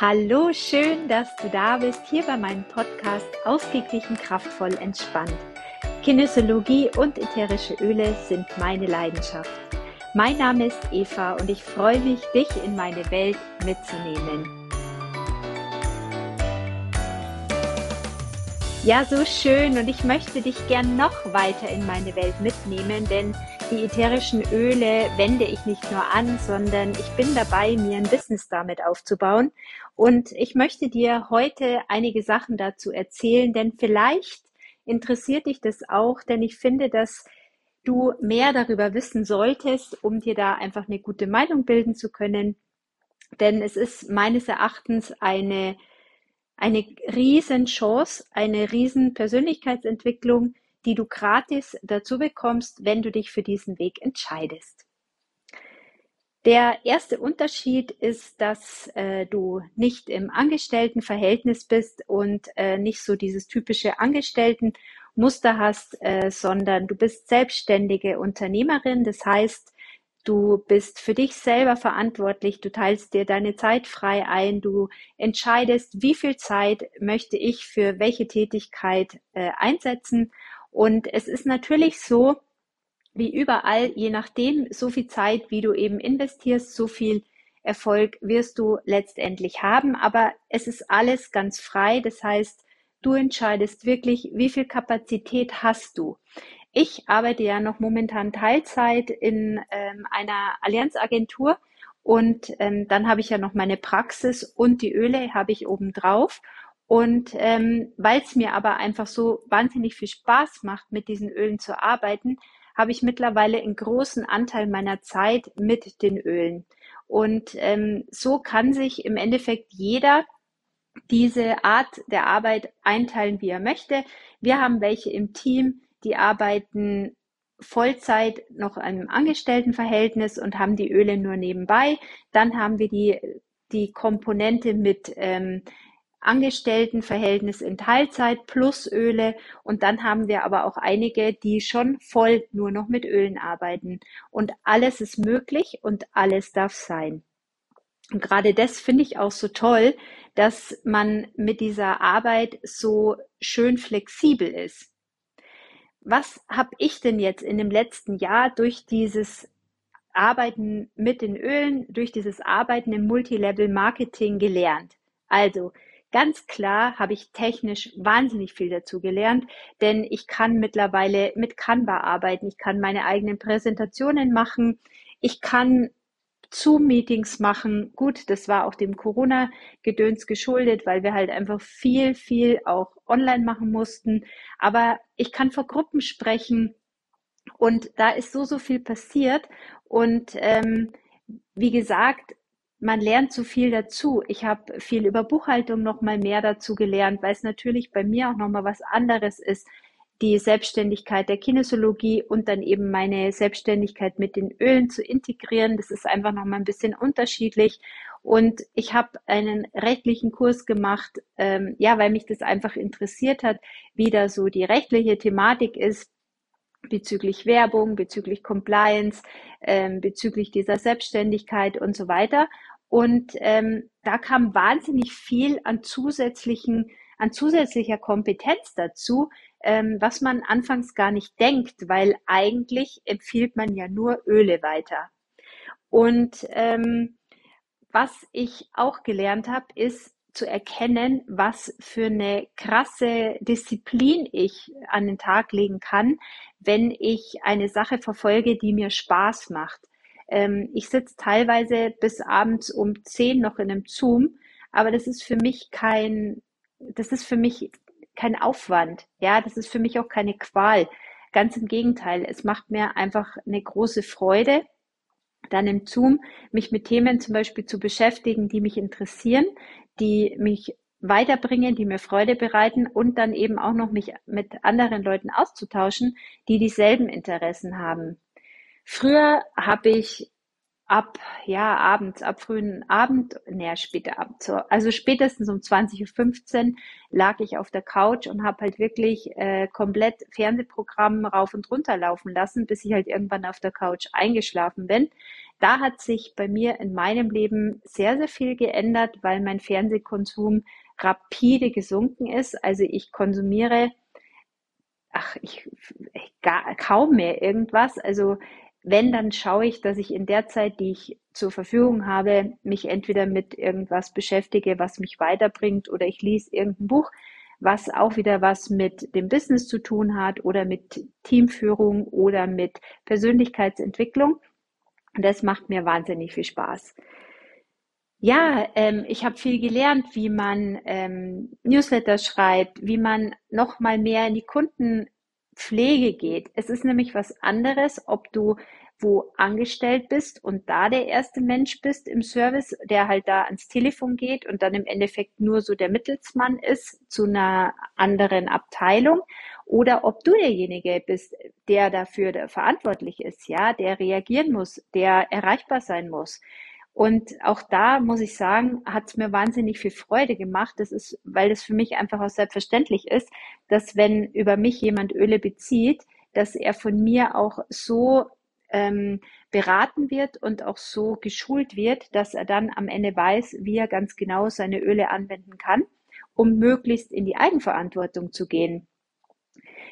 Hallo, schön, dass du da bist, hier bei meinem Podcast Ausgeglichen, kraftvoll, entspannt. Kinesiologie und ätherische Öle sind meine Leidenschaft. Mein Name ist Eva und ich freue mich, dich in meine Welt mitzunehmen. Ja, so schön und ich möchte dich gern noch weiter in meine Welt mitnehmen, denn die ätherischen Öle wende ich nicht nur an, sondern ich bin dabei, mir ein Business damit aufzubauen. Und ich möchte dir heute einige Sachen dazu erzählen, denn vielleicht interessiert dich das auch, denn ich finde, dass du mehr darüber wissen solltest, um dir da einfach eine gute Meinung bilden zu können. Denn es ist meines Erachtens eine, eine riesen Chance, eine riesen Persönlichkeitsentwicklung, die du gratis dazu bekommst, wenn du dich für diesen Weg entscheidest. Der erste Unterschied ist, dass äh, du nicht im Angestelltenverhältnis bist und äh, nicht so dieses typische Angestelltenmuster hast, äh, sondern du bist selbstständige Unternehmerin. Das heißt, du bist für dich selber verantwortlich, du teilst dir deine Zeit frei ein, du entscheidest, wie viel Zeit möchte ich für welche Tätigkeit äh, einsetzen und es ist natürlich so, wie überall, je nachdem, so viel Zeit, wie du eben investierst, so viel Erfolg wirst du letztendlich haben. Aber es ist alles ganz frei. Das heißt, du entscheidest wirklich, wie viel Kapazität hast du. Ich arbeite ja noch momentan Teilzeit in ähm, einer Allianzagentur und ähm, dann habe ich ja noch meine Praxis und die Öle habe ich oben drauf. Und ähm, weil es mir aber einfach so wahnsinnig viel Spaß macht, mit diesen Ölen zu arbeiten, habe ich mittlerweile einen großen Anteil meiner Zeit mit den Ölen. Und ähm, so kann sich im Endeffekt jeder diese Art der Arbeit einteilen, wie er möchte. Wir haben welche im Team, die arbeiten Vollzeit noch einem Angestelltenverhältnis und haben die Öle nur nebenbei. Dann haben wir die, die Komponente mit ähm, Angestelltenverhältnis in Teilzeit plus Öle und dann haben wir aber auch einige, die schon voll nur noch mit Ölen arbeiten. Und alles ist möglich und alles darf sein. Und gerade das finde ich auch so toll, dass man mit dieser Arbeit so schön flexibel ist. Was habe ich denn jetzt in dem letzten Jahr durch dieses Arbeiten mit den Ölen, durch dieses Arbeiten im Multilevel Marketing gelernt? Also, Ganz klar habe ich technisch wahnsinnig viel dazu gelernt, denn ich kann mittlerweile mit Canva arbeiten, ich kann meine eigenen Präsentationen machen, ich kann Zoom-Meetings machen. Gut, das war auch dem Corona-Gedöns geschuldet, weil wir halt einfach viel, viel auch online machen mussten. Aber ich kann vor Gruppen sprechen und da ist so, so viel passiert. Und ähm, wie gesagt, man lernt so viel dazu. Ich habe viel über Buchhaltung noch mal mehr dazu gelernt, weil es natürlich bei mir auch noch mal was anderes ist, die Selbstständigkeit der Kinesiologie und dann eben meine Selbstständigkeit mit den Ölen zu integrieren. Das ist einfach noch mal ein bisschen unterschiedlich. Und ich habe einen rechtlichen Kurs gemacht, ähm, ja, weil mich das einfach interessiert hat, wie da so die rechtliche Thematik ist bezüglich Werbung, bezüglich Compliance, ähm, bezüglich dieser Selbstständigkeit und so weiter. Und ähm, da kam wahnsinnig viel an zusätzlichen, an zusätzlicher Kompetenz dazu, ähm, was man anfangs gar nicht denkt, weil eigentlich empfiehlt man ja nur Öle weiter. Und ähm, was ich auch gelernt habe, ist zu erkennen, was für eine krasse Disziplin ich an den Tag legen kann, wenn ich eine Sache verfolge, die mir Spaß macht. Ähm, ich sitze teilweise bis abends um zehn noch in einem Zoom, aber das ist für mich kein, das ist für mich kein Aufwand. Ja, das ist für mich auch keine Qual. Ganz im Gegenteil. Es macht mir einfach eine große Freude, dann im Zoom mich mit Themen zum Beispiel zu beschäftigen, die mich interessieren, die mich weiterbringen, die mir Freude bereiten und dann eben auch noch mich mit anderen Leuten auszutauschen, die dieselben Interessen haben. Früher habe ich ab, ja, abends, ab frühen Abend, naja, später Abend, so, also spätestens um 20.15 Uhr lag ich auf der Couch und habe halt wirklich äh, komplett Fernsehprogramm rauf und runter laufen lassen, bis ich halt irgendwann auf der Couch eingeschlafen bin. Da hat sich bei mir in meinem Leben sehr, sehr viel geändert, weil mein Fernsehkonsum rapide gesunken ist. Also ich konsumiere ach, ich, gar, kaum mehr irgendwas. Also wenn, dann schaue ich, dass ich in der Zeit, die ich zur Verfügung habe, mich entweder mit irgendwas beschäftige, was mich weiterbringt, oder ich lese irgendein Buch, was auch wieder was mit dem Business zu tun hat oder mit Teamführung oder mit Persönlichkeitsentwicklung. Und das macht mir wahnsinnig viel Spaß. Ja, ähm, ich habe viel gelernt, wie man ähm, Newsletter schreibt, wie man noch mal mehr in die Kundenpflege geht. Es ist nämlich was anderes, ob du wo angestellt bist und da der erste Mensch bist im Service, der halt da ans Telefon geht und dann im Endeffekt nur so der Mittelsmann ist zu einer anderen Abteilung oder ob du derjenige bist, der dafür verantwortlich ist, ja, der reagieren muss, der erreichbar sein muss und auch da muss ich sagen, hat es mir wahnsinnig viel Freude gemacht. Das ist, weil es für mich einfach auch selbstverständlich ist, dass wenn über mich jemand Öle bezieht, dass er von mir auch so ähm, beraten wird und auch so geschult wird, dass er dann am Ende weiß, wie er ganz genau seine Öle anwenden kann, um möglichst in die Eigenverantwortung zu gehen.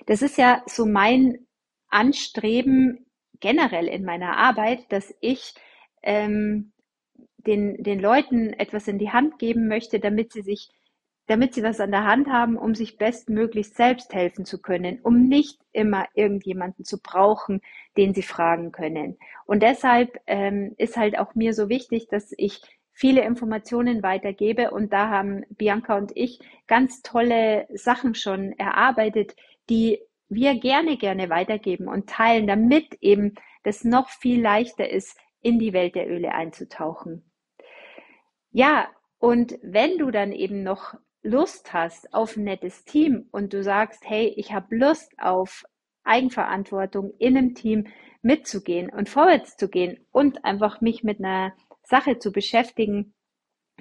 Das ist ja so mein Anstreben generell in meiner Arbeit, dass ich ähm, den, den Leuten etwas in die Hand geben möchte, damit sie sich, damit sie was an der Hand haben, um sich bestmöglichst selbst helfen zu können, um nicht immer irgendjemanden zu brauchen, den sie fragen können. Und deshalb ähm, ist halt auch mir so wichtig, dass ich viele Informationen weitergebe. Und da haben Bianca und ich ganz tolle Sachen schon erarbeitet, die wir gerne, gerne weitergeben und teilen, damit eben das noch viel leichter ist, in die Welt der Öle einzutauchen. Ja, und wenn du dann eben noch Lust hast auf ein nettes Team und du sagst, hey, ich habe Lust auf Eigenverantwortung in einem Team mitzugehen und vorwärts zu gehen und einfach mich mit einer Sache zu beschäftigen,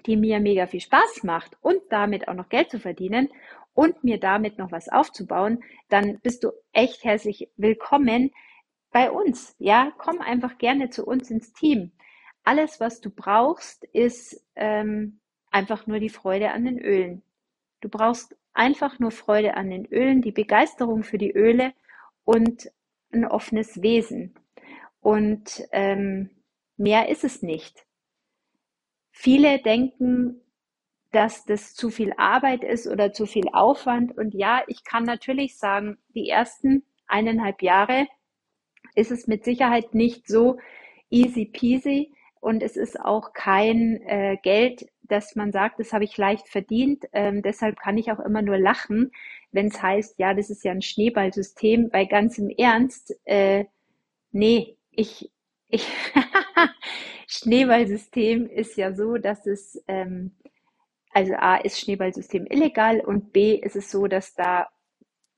die mir mega viel Spaß macht und damit auch noch Geld zu verdienen und mir damit noch was aufzubauen, dann bist du echt herzlich willkommen bei uns. Ja, komm einfach gerne zu uns ins Team alles, was du brauchst, ist ähm, einfach nur die Freude an den Ölen. Du brauchst einfach nur Freude an den Ölen, die Begeisterung für die Öle und ein offenes Wesen. Und ähm, mehr ist es nicht. Viele denken, dass das zu viel Arbeit ist oder zu viel Aufwand. Und ja, ich kann natürlich sagen, die ersten eineinhalb Jahre ist es mit Sicherheit nicht so easy peasy, und es ist auch kein äh, Geld, dass man sagt, das habe ich leicht verdient. Ähm, deshalb kann ich auch immer nur lachen, wenn es heißt, ja, das ist ja ein Schneeballsystem. Bei ganz im Ernst, äh, nee, ich, ich Schneeballsystem ist ja so, dass es, ähm, also A ist Schneeballsystem illegal und B ist es so, dass da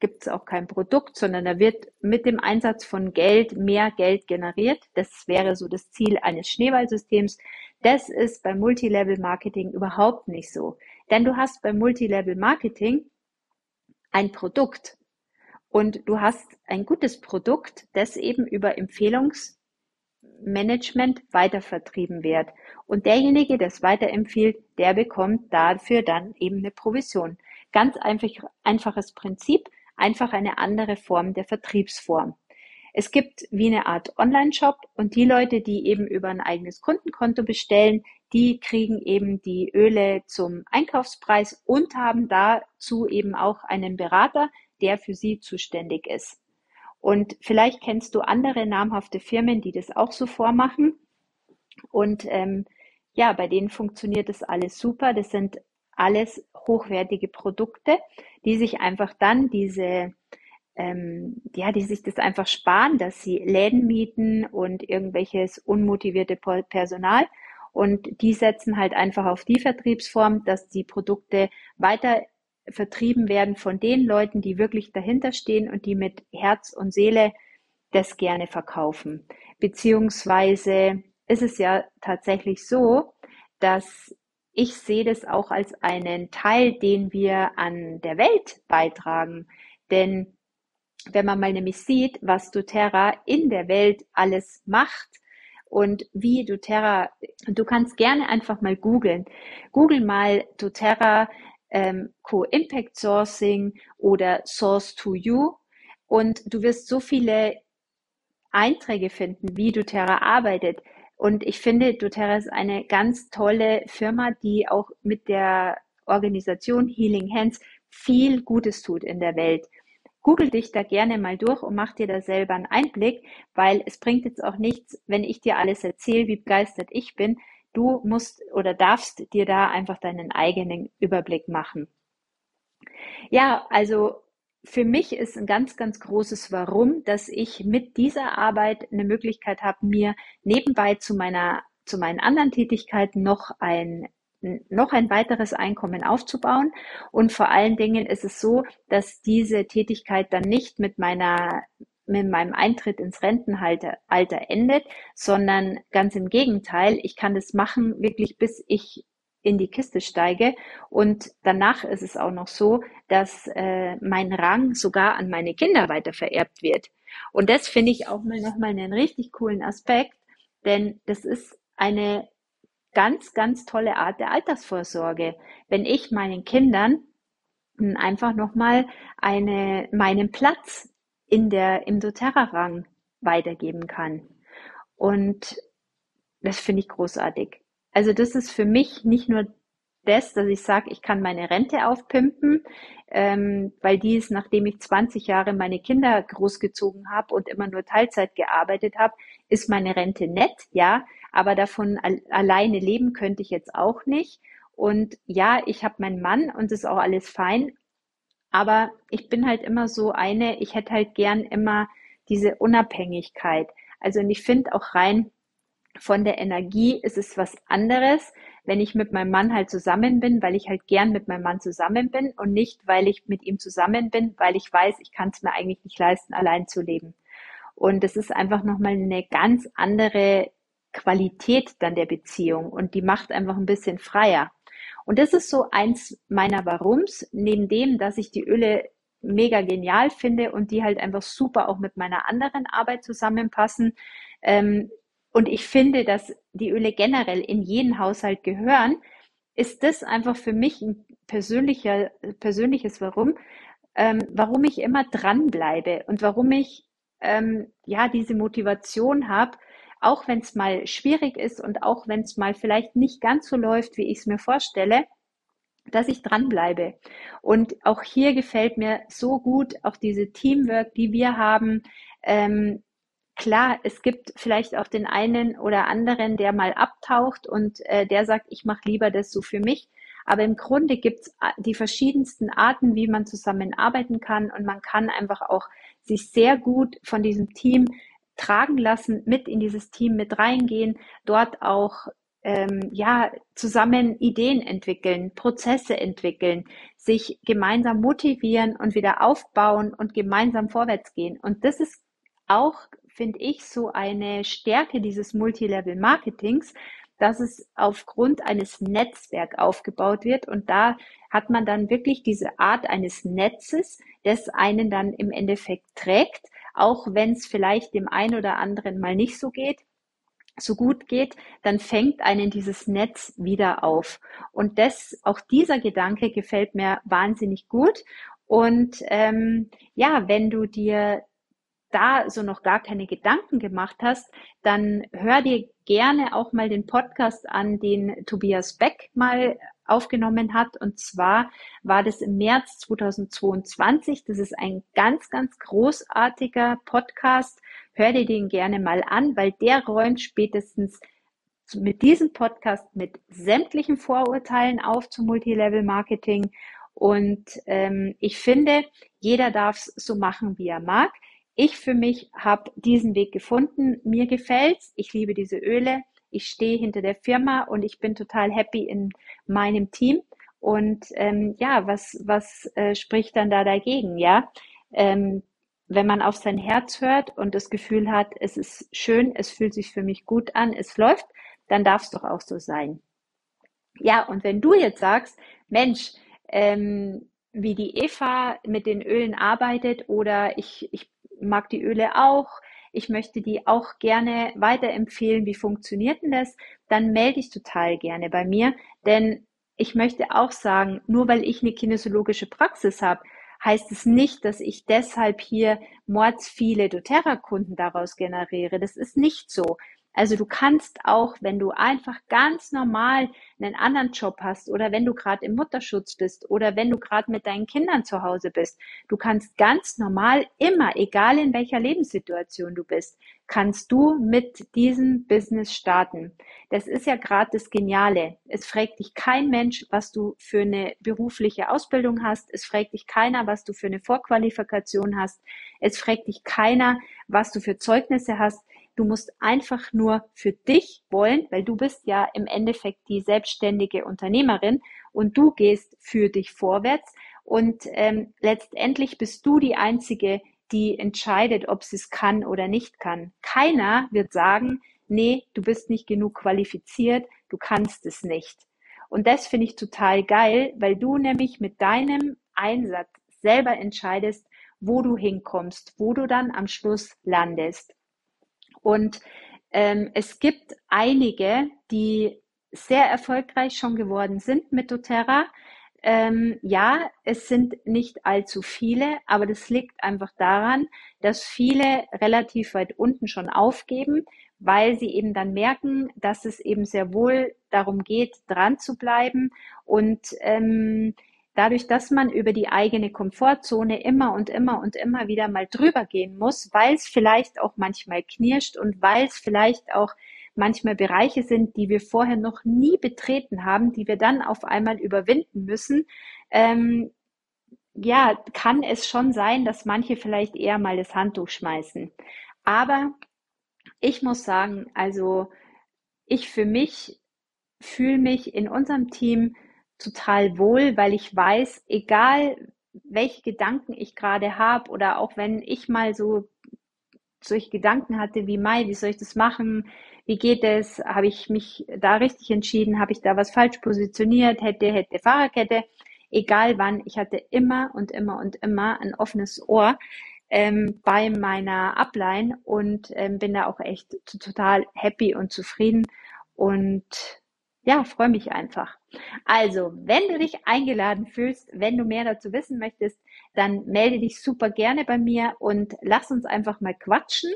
gibt es auch kein Produkt, sondern da wird mit dem Einsatz von Geld mehr Geld generiert. Das wäre so das Ziel eines Schneeballsystems. Das ist beim Multilevel Marketing überhaupt nicht so. Denn du hast beim Multilevel Marketing ein Produkt und du hast ein gutes Produkt, das eben über Empfehlungsmanagement weitervertrieben wird. Und derjenige, der es weiterempfiehlt, der bekommt dafür dann eben eine Provision. Ganz einfach, einfaches Prinzip einfach eine andere Form der Vertriebsform. Es gibt wie eine Art Online-Shop und die Leute, die eben über ein eigenes Kundenkonto bestellen, die kriegen eben die Öle zum Einkaufspreis und haben dazu eben auch einen Berater, der für sie zuständig ist. Und vielleicht kennst du andere namhafte Firmen, die das auch so vormachen. Und ähm, ja, bei denen funktioniert das alles super. Das sind alles hochwertige Produkte, die sich einfach dann diese, ähm, ja, die sich das einfach sparen, dass sie Läden mieten und irgendwelches unmotivierte Personal. Und die setzen halt einfach auf die Vertriebsform, dass die Produkte weiter vertrieben werden von den Leuten, die wirklich dahinter stehen und die mit Herz und Seele das gerne verkaufen. Beziehungsweise ist es ja tatsächlich so, dass ich sehe das auch als einen Teil, den wir an der Welt beitragen. Denn wenn man mal nämlich sieht, was doTERRA in der Welt alles macht und wie doTERRA, du kannst gerne einfach mal googeln. Google mal doTERRA ähm, Co-Impact Sourcing oder Source to You und du wirst so viele Einträge finden, wie doTERRA arbeitet. Und ich finde, doTERRA ist eine ganz tolle Firma, die auch mit der Organisation Healing Hands viel Gutes tut in der Welt. Google dich da gerne mal durch und mach dir da selber einen Einblick, weil es bringt jetzt auch nichts, wenn ich dir alles erzähle, wie begeistert ich bin. Du musst oder darfst dir da einfach deinen eigenen Überblick machen. Ja, also für mich ist ein ganz, ganz großes Warum, dass ich mit dieser Arbeit eine Möglichkeit habe, mir nebenbei zu meiner, zu meinen anderen Tätigkeiten noch ein noch ein weiteres Einkommen aufzubauen. Und vor allen Dingen ist es so, dass diese Tätigkeit dann nicht mit meiner mit meinem Eintritt ins Rentenalter endet, sondern ganz im Gegenteil, ich kann das machen wirklich bis ich in die Kiste steige. Und danach ist es auch noch so, dass äh, mein Rang sogar an meine Kinder weiter vererbt wird. Und das finde ich auch mal nochmal einen richtig coolen Aspekt, denn das ist eine ganz, ganz tolle Art der Altersvorsorge. Wenn ich meinen Kindern einfach nochmal eine, meinen Platz in der, im doTERRA-Rang weitergeben kann. Und das finde ich großartig. Also das ist für mich nicht nur das, dass ich sage, ich kann meine Rente aufpimpen, ähm, weil die ist, nachdem ich 20 Jahre meine Kinder großgezogen habe und immer nur Teilzeit gearbeitet habe, ist meine Rente nett, ja, aber davon al alleine leben könnte ich jetzt auch nicht. Und ja, ich habe meinen Mann und ist auch alles fein, aber ich bin halt immer so eine, ich hätte halt gern immer diese Unabhängigkeit. Also und ich finde auch rein von der Energie ist es was anderes, wenn ich mit meinem Mann halt zusammen bin, weil ich halt gern mit meinem Mann zusammen bin und nicht, weil ich mit ihm zusammen bin, weil ich weiß, ich kann es mir eigentlich nicht leisten, allein zu leben. Und es ist einfach nochmal eine ganz andere Qualität dann der Beziehung und die macht einfach ein bisschen freier. Und das ist so eins meiner Warums, neben dem, dass ich die Öle mega genial finde und die halt einfach super auch mit meiner anderen Arbeit zusammenpassen. Ähm, und ich finde, dass die Öle generell in jeden Haushalt gehören, ist das einfach für mich ein persönlicher, persönliches Warum, ähm, warum ich immer dranbleibe und warum ich ähm, ja diese Motivation habe, auch wenn es mal schwierig ist und auch wenn es mal vielleicht nicht ganz so läuft, wie ich es mir vorstelle, dass ich dranbleibe. Und auch hier gefällt mir so gut auch diese Teamwork, die wir haben. Ähm, klar, es gibt vielleicht auch den einen oder anderen, der mal abtaucht und äh, der sagt, ich mache lieber das so für mich. Aber im Grunde gibt es äh, die verschiedensten Arten, wie man zusammenarbeiten kann und man kann einfach auch sich sehr gut von diesem Team tragen lassen, mit in dieses Team mit reingehen, dort auch ähm, ja zusammen Ideen entwickeln, Prozesse entwickeln, sich gemeinsam motivieren und wieder aufbauen und gemeinsam vorwärts gehen. Und das ist auch, finde ich, so eine Stärke dieses Multilevel-Marketings, dass es aufgrund eines Netzwerks aufgebaut wird. Und da hat man dann wirklich diese Art eines Netzes, das einen dann im Endeffekt trägt auch wenn es vielleicht dem einen oder anderen mal nicht so geht, so gut geht, dann fängt einen dieses Netz wieder auf. Und das, auch dieser Gedanke gefällt mir wahnsinnig gut. Und ähm, ja, wenn du dir da so noch gar keine Gedanken gemacht hast, dann hör dir gerne auch mal den Podcast an, den Tobias Beck mal aufgenommen hat. Und zwar war das im März 2022. Das ist ein ganz, ganz großartiger Podcast. Hör dir den gerne mal an, weil der räumt spätestens mit diesem Podcast mit sämtlichen Vorurteilen auf zum Multilevel Marketing. Und ähm, ich finde, jeder darf es so machen, wie er mag. Ich für mich habe diesen Weg gefunden. Mir gefällt's. Ich liebe diese Öle ich stehe hinter der Firma und ich bin total happy in meinem Team. Und ähm, ja, was, was äh, spricht dann da dagegen? Ja, ähm, wenn man auf sein Herz hört und das Gefühl hat, es ist schön, es fühlt sich für mich gut an, es läuft, dann darf es doch auch so sein. Ja, und wenn du jetzt sagst, Mensch, ähm, wie die Eva mit den Ölen arbeitet oder ich, ich mag die Öle auch, ich möchte die auch gerne weiterempfehlen, wie funktioniert denn das, dann melde ich total gerne bei mir, denn ich möchte auch sagen, nur weil ich eine kinesiologische Praxis habe, heißt es nicht, dass ich deshalb hier mords viele doTERRA-Kunden daraus generiere. Das ist nicht so. Also du kannst auch, wenn du einfach ganz normal einen anderen Job hast oder wenn du gerade im Mutterschutz bist oder wenn du gerade mit deinen Kindern zu Hause bist, du kannst ganz normal immer, egal in welcher Lebenssituation du bist, kannst du mit diesem Business starten. Das ist ja gerade das Geniale. Es fragt dich kein Mensch, was du für eine berufliche Ausbildung hast. Es fragt dich keiner, was du für eine Vorqualifikation hast. Es fragt dich keiner, was du für Zeugnisse hast. Du musst einfach nur für dich wollen, weil du bist ja im Endeffekt die selbstständige Unternehmerin und du gehst für dich vorwärts und ähm, letztendlich bist du die einzige, die entscheidet, ob sie es kann oder nicht kann. Keiner wird sagen, nee, du bist nicht genug qualifiziert, du kannst es nicht. Und das finde ich total geil, weil du nämlich mit deinem Einsatz selber entscheidest, wo du hinkommst, wo du dann am Schluss landest. Und ähm, es gibt einige, die sehr erfolgreich schon geworden sind mit doTERRA. Ähm, ja, es sind nicht allzu viele, aber das liegt einfach daran, dass viele relativ weit unten schon aufgeben, weil sie eben dann merken, dass es eben sehr wohl darum geht, dran zu bleiben und ähm, dadurch, dass man über die eigene Komfortzone immer und immer und immer wieder mal drüber gehen muss, weil es vielleicht auch manchmal knirscht und weil es vielleicht auch manchmal Bereiche sind, die wir vorher noch nie betreten haben, die wir dann auf einmal überwinden müssen, ähm, ja, kann es schon sein, dass manche vielleicht eher mal das Handtuch schmeißen. Aber ich muss sagen, also ich für mich fühle mich in unserem Team total wohl, weil ich weiß, egal welche Gedanken ich gerade habe oder auch wenn ich mal so solche Gedanken hatte wie Mai, wie soll ich das machen? Wie geht es? Habe ich mich da richtig entschieden? Habe ich da was falsch positioniert? Hätte, hätte, Fahrerkette. Egal wann, ich hatte immer und immer und immer ein offenes Ohr ähm, bei meiner Upline und ähm, bin da auch echt total happy und zufrieden und ja, freue mich einfach. Also, wenn du dich eingeladen fühlst, wenn du mehr dazu wissen möchtest, dann melde dich super gerne bei mir und lass uns einfach mal quatschen.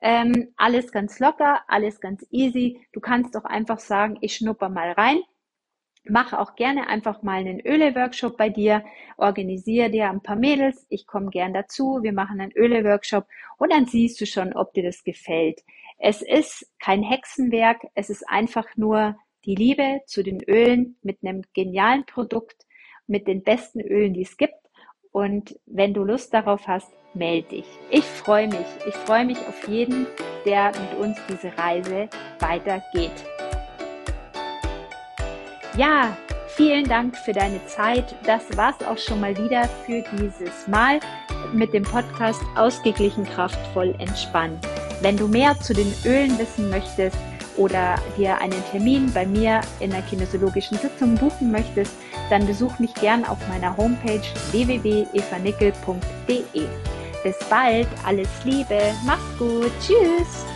Ähm, alles ganz locker, alles ganz easy. Du kannst doch einfach sagen, ich schnupper mal rein. Mach auch gerne einfach mal einen Öle-Workshop bei dir. Organisiere dir ein paar Mädels. Ich komme gern dazu. Wir machen einen Öle-Workshop und dann siehst du schon, ob dir das gefällt. Es ist kein Hexenwerk. Es ist einfach nur die Liebe zu den Ölen mit einem genialen Produkt, mit den besten Ölen, die es gibt. Und wenn du Lust darauf hast, melde dich. Ich freue mich. Ich freue mich auf jeden, der mit uns diese Reise weitergeht. Ja, vielen Dank für deine Zeit. Das war's auch schon mal wieder für dieses Mal mit dem Podcast Ausgeglichen, kraftvoll, entspannt. Wenn du mehr zu den Ölen wissen möchtest, oder dir einen Termin bei mir in der kinesiologischen Sitzung buchen möchtest, dann besuch mich gern auf meiner Homepage www.evanickel.de. Bis bald, alles Liebe, mach's gut, tschüss!